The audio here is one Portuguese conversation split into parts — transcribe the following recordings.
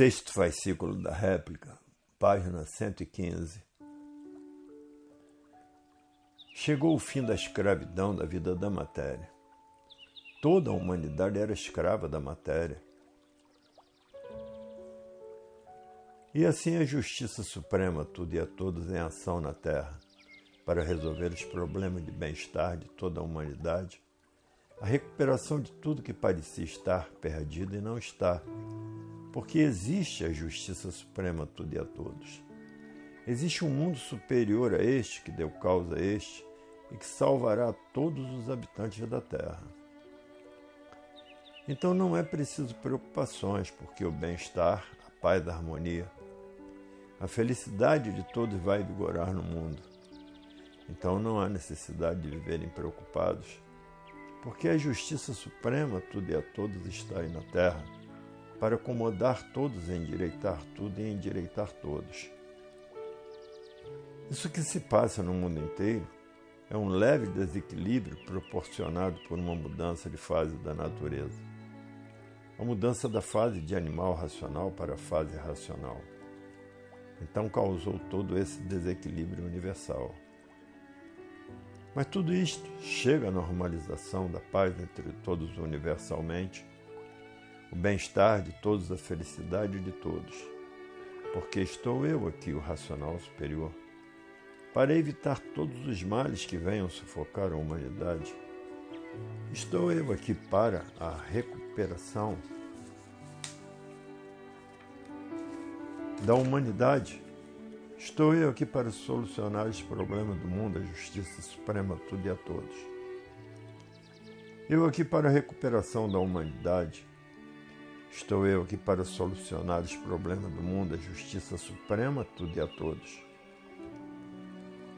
Sexto fascículo da réplica, página 115. Chegou o fim da escravidão da vida da matéria. Toda a humanidade era escrava da matéria. E assim a justiça suprema, tudo e a todos em ação na terra, para resolver os problemas de bem-estar de toda a humanidade, a recuperação de tudo que parecia estar perdido e não está, porque existe a justiça suprema, tudo e a todos. Existe um mundo superior a este que deu causa a este e que salvará todos os habitantes da terra. Então não é preciso preocupações, porque o bem-estar, a paz, a harmonia, a felicidade de todos vai vigorar no mundo. Então não há necessidade de viverem preocupados, porque a justiça suprema, tudo e a todos, está aí na terra, para acomodar todos, endireitar tudo e endireitar todos. Isso que se passa no mundo inteiro é um leve desequilíbrio proporcionado por uma mudança de fase da natureza a mudança da fase de animal racional para a fase racional. Então causou todo esse desequilíbrio universal. Mas tudo isto chega à normalização da paz entre todos universalmente, o bem-estar de todos, a felicidade de todos. Porque estou eu aqui, o racional superior, para evitar todos os males que venham sufocar a humanidade Estou eu aqui para a recuperação da humanidade. Estou eu aqui para solucionar os problemas do mundo, a justiça suprema, tudo e a todos. Eu aqui para a recuperação da humanidade. Estou eu aqui para solucionar os problemas do mundo, a justiça suprema, tudo e a todos.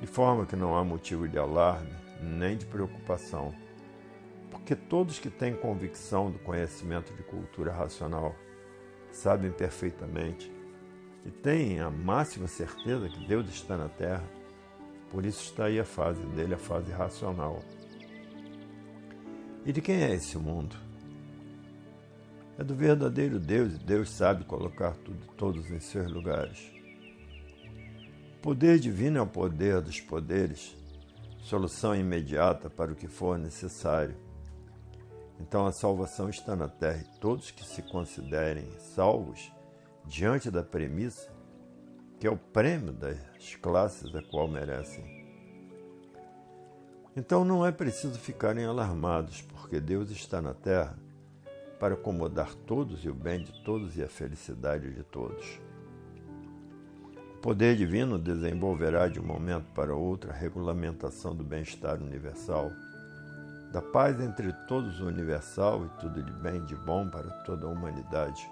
De forma que não há motivo de alarme nem de preocupação porque todos que têm convicção do conhecimento de cultura racional sabem perfeitamente e têm a máxima certeza que Deus está na Terra, por isso está aí a fase dele, a fase racional. E de quem é esse mundo? É do verdadeiro Deus e Deus sabe colocar tudo, todos em seus lugares. O poder divino é o poder dos poderes, solução imediata para o que for necessário então a salvação está na terra e todos que se considerem salvos diante da premissa, que é o prêmio das classes a qual merecem. Então não é preciso ficarem alarmados, porque Deus está na terra para acomodar todos e o bem de todos e a felicidade de todos. O poder divino desenvolverá de um momento para outro a regulamentação do bem-estar universal da paz entre todos o universal e tudo de bem e de bom para toda a humanidade.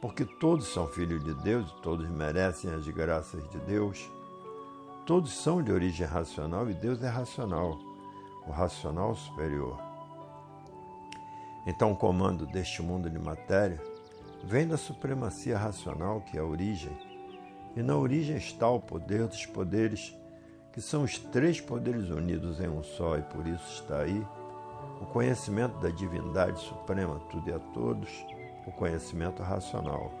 Porque todos são filhos de Deus e todos merecem as graças de Deus. Todos são de origem racional e Deus é racional, o racional superior. Então, o comando deste mundo de matéria vem da supremacia racional, que é a origem, e na origem está o poder dos poderes que são os três poderes unidos em um só, e por isso está aí o conhecimento da divindade suprema, tudo e a todos, o conhecimento racional.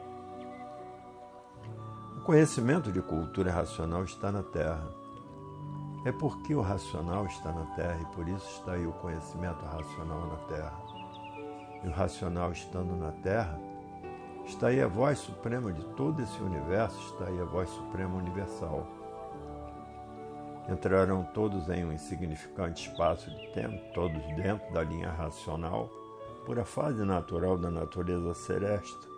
O conhecimento de cultura racional está na Terra. É porque o racional está na Terra e por isso está aí o conhecimento racional na Terra. E o racional estando na Terra, está aí a voz suprema de todo esse universo, está aí a voz suprema universal entrarão todos em um insignificante espaço de tempo, todos dentro da linha racional, por a fase natural da natureza celeste.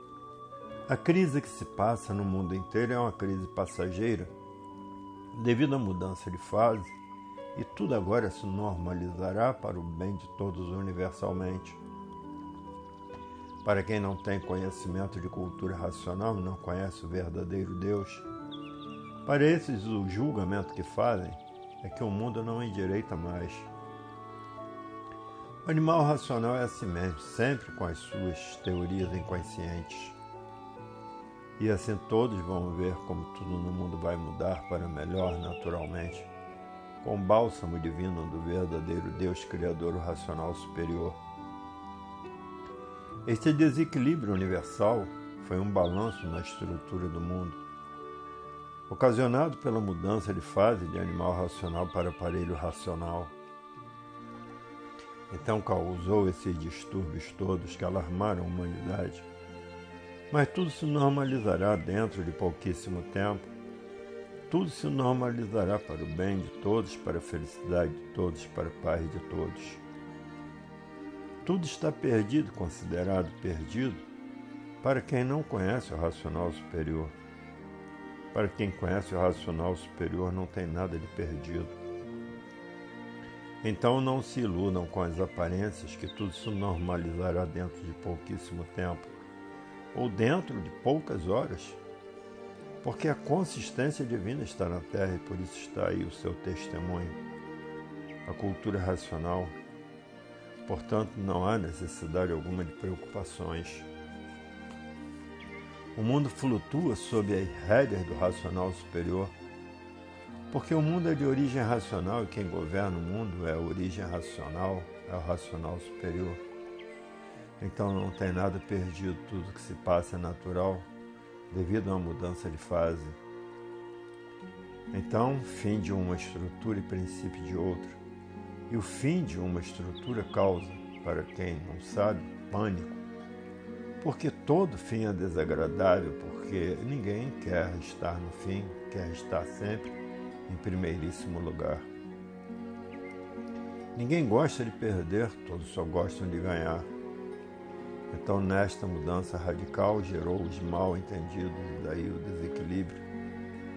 A crise que se passa no mundo inteiro é uma crise passageira, devido à mudança de fase, e tudo agora se normalizará para o bem de todos universalmente. Para quem não tem conhecimento de cultura racional e não conhece o verdadeiro Deus, para esses, o julgamento que fazem é que o mundo não endireita mais. O animal racional é assim mesmo, sempre com as suas teorias inconscientes. E assim todos vão ver como tudo no mundo vai mudar para melhor naturalmente, com o bálsamo divino do verdadeiro Deus Criador racional superior. Este desequilíbrio universal foi um balanço na estrutura do mundo, ocasionado pela mudança de fase de animal racional para aparelho racional. Então causou esses distúrbios todos que alarmaram a humanidade. Mas tudo se normalizará dentro de pouquíssimo tempo. Tudo se normalizará para o bem de todos, para a felicidade de todos, para a paz de todos. Tudo está perdido, considerado perdido, para quem não conhece o racional superior. Para quem conhece o racional superior, não tem nada de perdido. Então não se iludam com as aparências que tudo se normalizará dentro de pouquíssimo tempo, ou dentro de poucas horas, porque a consistência divina está na Terra e por isso está aí o seu testemunho. A cultura racional Portanto, não há necessidade alguma de preocupações. O mundo flutua sob as rédeas do racional superior, porque o mundo é de origem racional e quem governa o mundo é a origem racional, é o racional superior. Então não tem nada perdido, tudo que se passa é natural, devido a uma mudança de fase. Então, fim de uma estrutura e princípio de outra. E o fim de uma estrutura causa, para quem não sabe, pânico. Porque todo fim é desagradável, porque ninguém quer estar no fim, quer estar sempre em primeiríssimo lugar. Ninguém gosta de perder, todos só gostam de ganhar. Então, nesta mudança radical, gerou os mal entendidos e daí o desequilíbrio.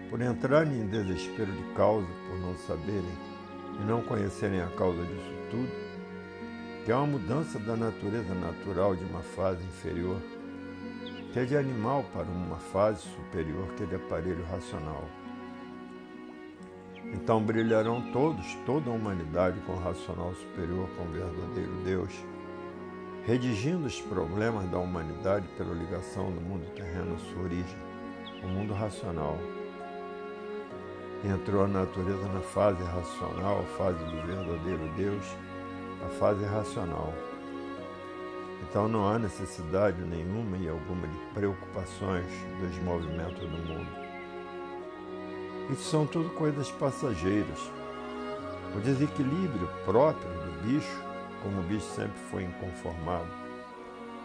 Por entrarem em desespero de causa, por não saberem e não conhecerem a causa disso tudo, que é uma mudança da natureza natural de uma fase inferior, que é de animal para uma fase superior, que é de aparelho racional. Então brilharão todos, toda a humanidade com o racional superior, com o verdadeiro Deus, redigindo os problemas da humanidade pela ligação do mundo terreno à sua origem, o mundo racional entrou a natureza na fase racional, a fase do verdadeiro Deus, a fase racional. Então não há necessidade nenhuma e alguma de preocupações dos movimentos do mundo. Isso são tudo coisas passageiras. O desequilíbrio próprio do bicho, como o bicho sempre foi inconformado,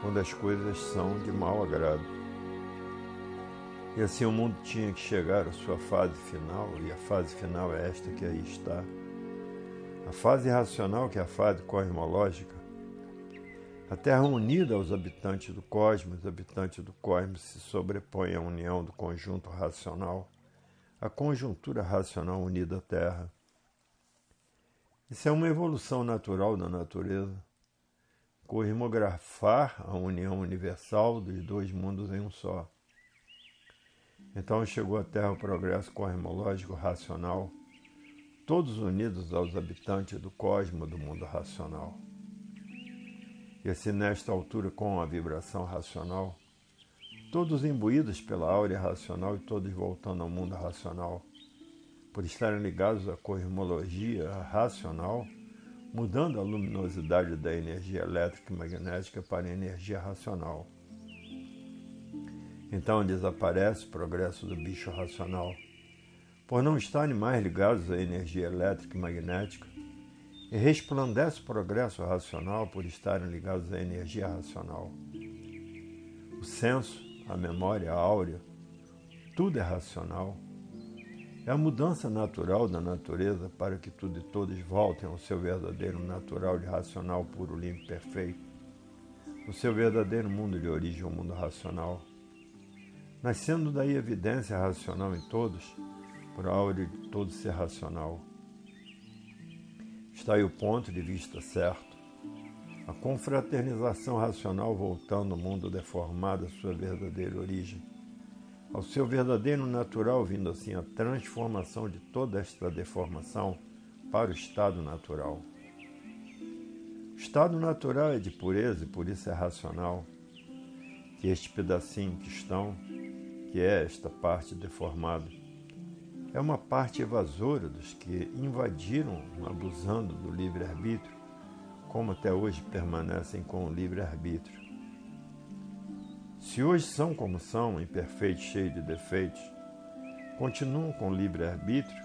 quando as coisas são de mau agrado. E assim o mundo tinha que chegar à sua fase final, e a fase final é esta que aí está. A fase racional, que é a fase cosmológica. A Terra unida aos habitantes do cosmos, os habitantes do cosmos se sobrepõem à união do conjunto racional, a conjuntura racional unida à Terra. Isso é uma evolução natural da natureza. Cosmografar a união universal dos dois mundos em um só. Então chegou à Terra o progresso cosmológico racional, todos unidos aos habitantes do cosmos do mundo racional. E assim, nesta altura, com a vibração racional, todos imbuídos pela áurea racional e todos voltando ao mundo racional, por estarem ligados à cosmologia racional, mudando a luminosidade da energia elétrica e magnética para a energia racional então desaparece o progresso do bicho racional. Por não estarem mais ligados à energia elétrica e magnética, e resplandece o progresso racional por estarem ligados à energia racional. O senso, a memória, a áurea, tudo é racional. É a mudança natural da natureza para que tudo e todos voltem ao seu verdadeiro natural de racional puro, limpo, perfeito. O seu verdadeiro mundo de origem, o mundo racional nascendo daí evidência racional em todos, por áurea de todo ser racional. Está aí o ponto de vista certo. A confraternização racional voltando ao mundo deformado à sua verdadeira origem, ao seu verdadeiro natural, vindo assim a transformação de toda esta deformação para o estado natural. O estado natural é de pureza e por isso é racional, que este pedacinho que estão que é esta parte deformada. É uma parte evasora dos que invadiram, abusando do livre-arbítrio, como até hoje permanecem com o livre-arbítrio. Se hoje são como são, imperfeitos, cheios de defeitos, continuam com livre-arbítrio,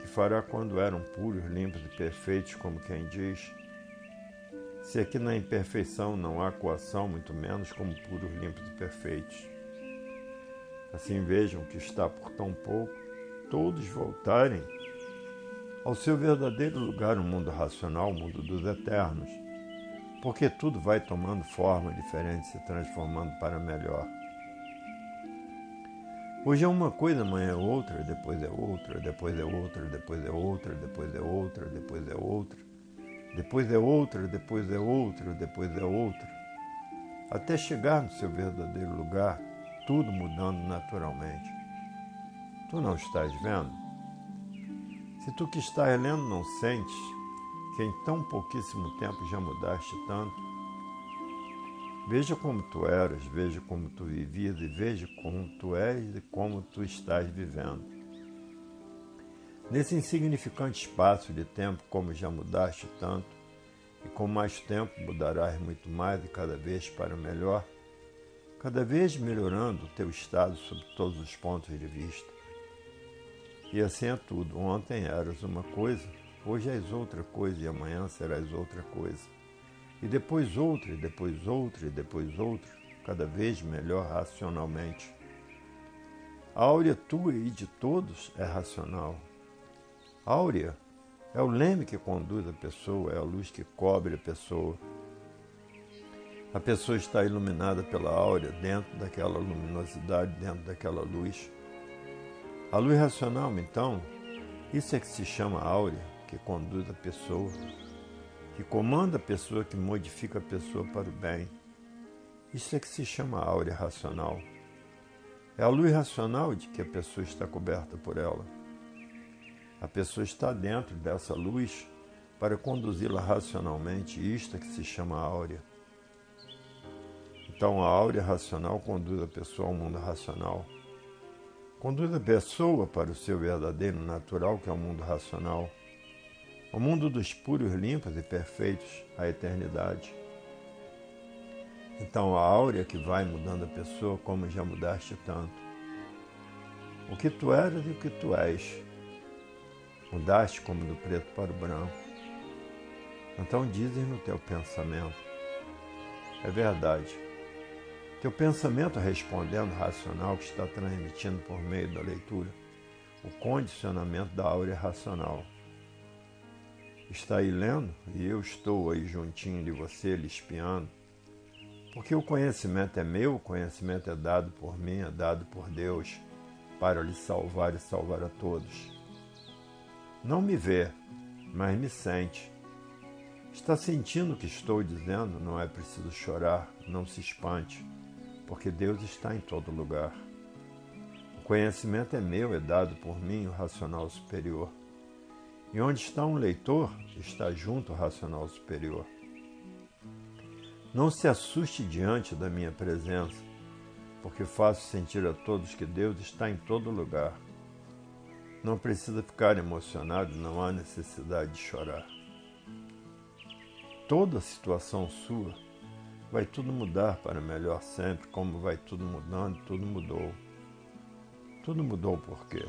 que fará quando eram puros, limpos e perfeitos, como quem diz. Se aqui na imperfeição não há coação, muito menos como puros, limpos e perfeitos. Assim vejam que está por tão pouco todos voltarem ao seu verdadeiro lugar no mundo racional, o mundo dos eternos, porque tudo vai tomando forma diferente, se transformando para melhor. Hoje é uma coisa, amanhã é outra, depois é outra, depois é outra, depois é outra, depois é outra, depois é outra, depois é outra, depois é outra, depois é outra, até chegar no seu verdadeiro lugar, tudo mudando naturalmente. Tu não estás vendo? Se tu que estás lendo não sentes que em tão pouquíssimo tempo já mudaste tanto, Veja como tu eras, veja como tu vivias e veja como tu és e como tu estás vivendo. Nesse insignificante espaço de tempo, como já mudaste tanto, e com mais tempo mudarás muito mais e cada vez para melhor, cada vez melhorando o teu estado sob todos os pontos de vista. E assim é tudo. Ontem eras uma coisa, hoje és outra coisa e amanhã serás outra coisa e depois outra, e depois outra, e depois outra, cada vez melhor racionalmente. A áurea tua e de todos é racional. Áurea é o leme que conduz a pessoa, é a luz que cobre a pessoa. A pessoa está iluminada pela áurea, dentro daquela luminosidade, dentro daquela luz. A luz racional, então, isso é que se chama áurea, que conduz a pessoa que comanda a pessoa, que modifica a pessoa para o bem. Isso é que se chama áurea racional. É a luz racional de que a pessoa está coberta por ela. A pessoa está dentro dessa luz para conduzi-la racionalmente, isto é que se chama áurea. Então a áurea racional conduz a pessoa ao mundo racional. Conduz a pessoa para o seu verdadeiro natural, que é o mundo racional o mundo dos puros, limpos e perfeitos, a eternidade. Então a áurea que vai mudando a pessoa como já mudaste tanto. O que tu eras e o que tu és. Mudaste como do preto para o branco. Então dizes no teu pensamento. É verdade. Teu pensamento respondendo racional que está transmitindo por meio da leitura o condicionamento da áurea racional está aí lendo e eu estou aí juntinho de você, lhe espiando. Porque o conhecimento é meu, o conhecimento é dado por mim, é dado por Deus, para lhe salvar e salvar a todos. Não me vê, mas me sente. Está sentindo o que estou dizendo? Não é preciso chorar, não se espante, porque Deus está em todo lugar. O conhecimento é meu, é dado por mim, o racional superior. E onde está um leitor, está junto o racional superior. Não se assuste diante da minha presença, porque faço sentir a todos que Deus está em todo lugar. Não precisa ficar emocionado, não há necessidade de chorar. Toda situação sua vai tudo mudar para melhor sempre, como vai tudo mudando, tudo mudou. Tudo mudou por quê?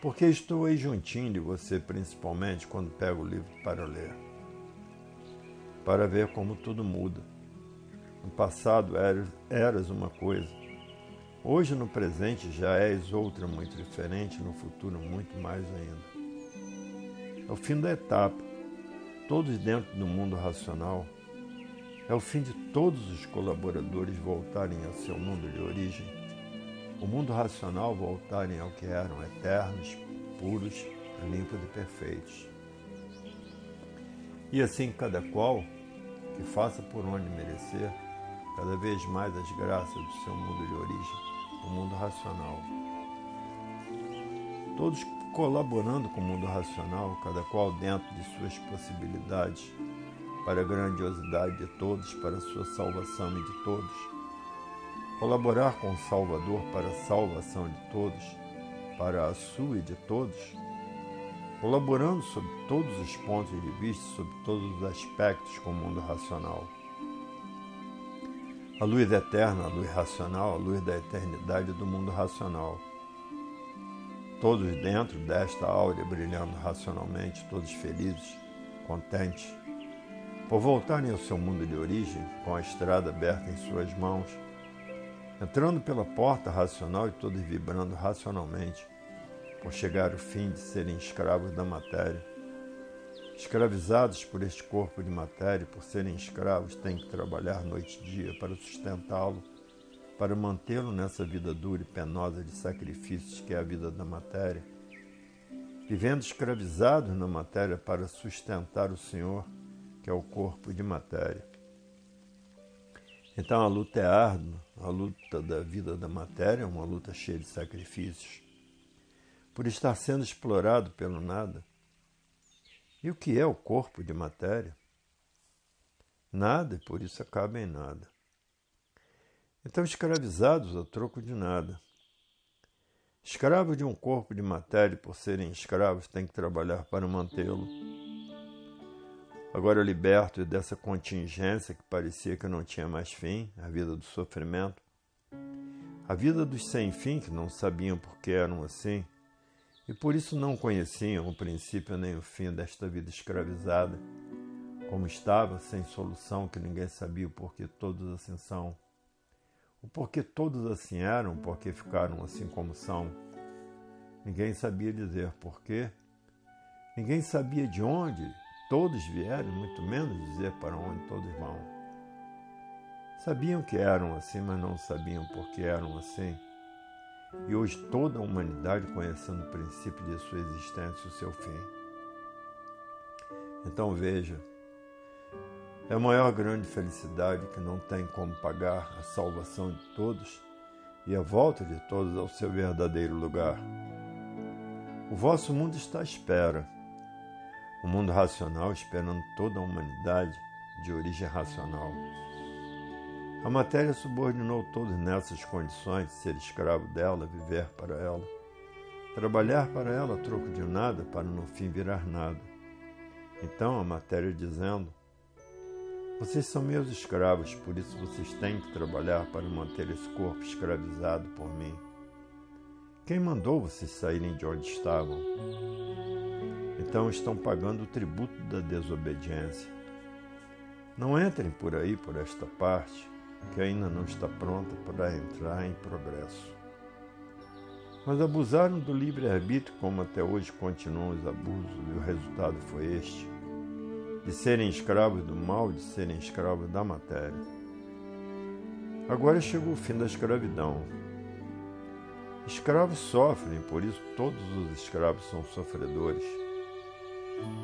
porque estou aí juntinho de você, principalmente quando pego o livro para ler, para ver como tudo muda. No passado eras uma coisa, hoje no presente já és outra muito diferente, no futuro muito mais ainda. É o fim da etapa, todos dentro do mundo racional. É o fim de todos os colaboradores voltarem ao seu mundo de origem o mundo racional voltarem ao que eram eternos, puros, limpos e perfeitos. E assim cada qual que faça por onde merecer cada vez mais as graças do seu mundo de origem, o mundo racional. Todos colaborando com o mundo racional, cada qual dentro de suas possibilidades, para a grandiosidade de todos, para a sua salvação e de todos colaborar com o Salvador para a salvação de todos, para a sua e de todos, colaborando sob todos os pontos de vista, sob todos os aspectos com o mundo racional. A luz eterna, a luz racional, a luz da eternidade do mundo racional. Todos dentro desta áurea brilhando racionalmente, todos felizes, contentes, por voltarem ao seu mundo de origem, com a estrada aberta em suas mãos, entrando pela porta racional e todos vibrando racionalmente, por chegar ao fim de serem escravos da matéria. Escravizados por este corpo de matéria, por serem escravos, têm que trabalhar noite e dia para sustentá-lo, para mantê-lo nessa vida dura e penosa de sacrifícios que é a vida da matéria. Vivendo escravizados na matéria para sustentar o Senhor, que é o corpo de matéria. Então a luta é árdua, a luta da vida da matéria é uma luta cheia de sacrifícios. Por estar sendo explorado pelo nada, e o que é o corpo de matéria? Nada e por isso acaba em nada. Então, escravizados a troco de nada. Escravos de um corpo de matéria, por serem escravos, têm que trabalhar para mantê-lo. Agora liberto dessa contingência que parecia que não tinha mais fim, a vida do sofrimento, a vida dos sem fim que não sabiam por que eram assim, e por isso não conheciam o princípio nem o fim desta vida escravizada, como estava, sem solução, que ninguém sabia o porquê todos assim são. O porquê todos assim eram, o porquê ficaram assim como são. Ninguém sabia dizer porquê. Ninguém sabia de onde todos vieram, muito menos dizer para onde todos vão. Sabiam que eram assim, mas não sabiam por que eram assim e hoje toda a humanidade conhecendo o princípio de sua existência e o seu fim. Então veja, é a maior grande felicidade que não tem como pagar a salvação de todos e a volta de todos ao seu verdadeiro lugar. O vosso mundo está à espera, o mundo racional esperando toda a humanidade de origem racional. A matéria subordinou todos nessas condições de ser escravo dela, viver para ela, trabalhar para ela a troco de nada, para no fim virar nada. Então a matéria dizendo: Vocês são meus escravos, por isso vocês têm que trabalhar para manter esse corpo escravizado por mim. Quem mandou vocês saírem de onde estavam? Então estão pagando o tributo da desobediência. Não entrem por aí, por esta parte que ainda não está pronta para entrar em progresso. Mas abusaram do livre-arbítrio, como até hoje continuam os abusos, e o resultado foi este: de serem escravos do mal, de serem escravos da matéria. Agora chegou o fim da escravidão. Escravos sofrem, por isso todos os escravos são sofredores.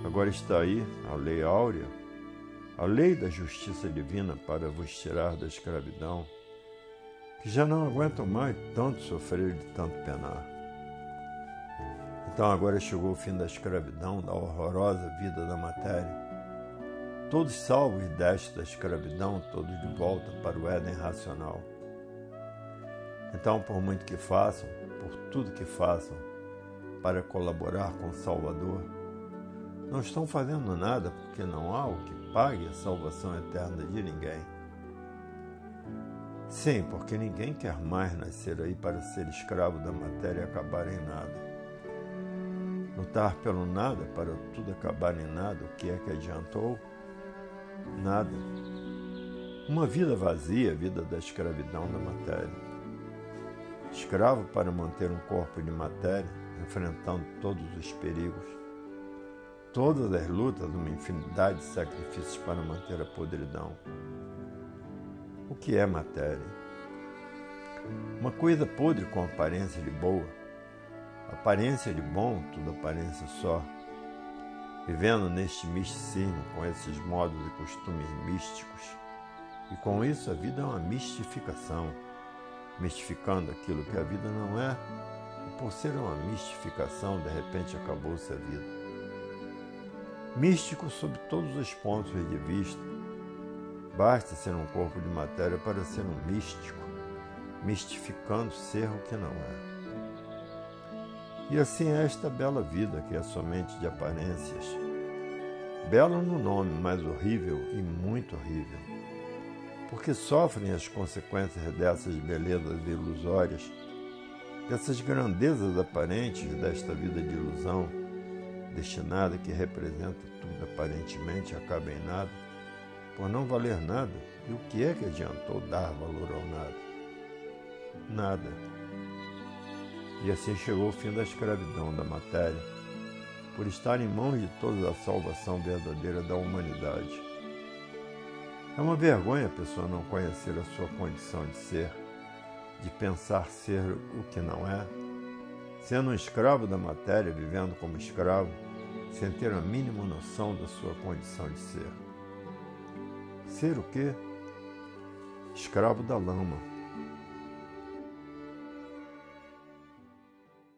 Agora está aí a lei áurea a lei da justiça divina para vos tirar da escravidão, que já não aguentam mais tanto sofrer de tanto penar. Então agora chegou o fim da escravidão, da horrorosa vida da matéria. Todos salvos desta escravidão, todos de volta para o Éden racional. Então, por muito que façam, por tudo que façam, para colaborar com o Salvador, não estão fazendo nada porque não há o que pague a salvação eterna de ninguém. Sim, porque ninguém quer mais nascer aí para ser escravo da matéria e acabar em nada. Lutar pelo nada para tudo acabar em nada, o que é que adiantou? Nada. Uma vida vazia, a vida da escravidão da matéria. Escravo para manter um corpo de matéria, enfrentando todos os perigos todas as lutas, uma infinidade de sacrifícios para manter a podridão. O que é matéria? Uma coisa podre com aparência de boa. Aparência de bom, tudo aparência só. Vivendo neste misticismo, com esses modos e costumes místicos. E com isso a vida é uma mistificação, mistificando aquilo que a vida não é, e por ser uma mistificação, de repente acabou-se a vida místico sob todos os pontos de vista. Basta ser um corpo de matéria para ser um místico, mistificando ser o que não é. E assim é esta bela vida que é somente de aparências. Bela no nome, mas horrível e muito horrível. porque sofrem as consequências dessas belezas ilusórias, dessas grandezas aparentes desta vida de ilusão, destinada que representa tudo aparentemente acaba em nada, por não valer nada, e o que é que adiantou dar valor ao nada? Nada. E assim chegou o fim da escravidão da matéria, por estar em mãos de toda a salvação verdadeira da humanidade. É uma vergonha a pessoa não conhecer a sua condição de ser, de pensar ser o que não é, sendo um escravo da matéria, vivendo como escravo, sem ter a mínima noção da sua condição de ser. Ser o quê? Escravo da lama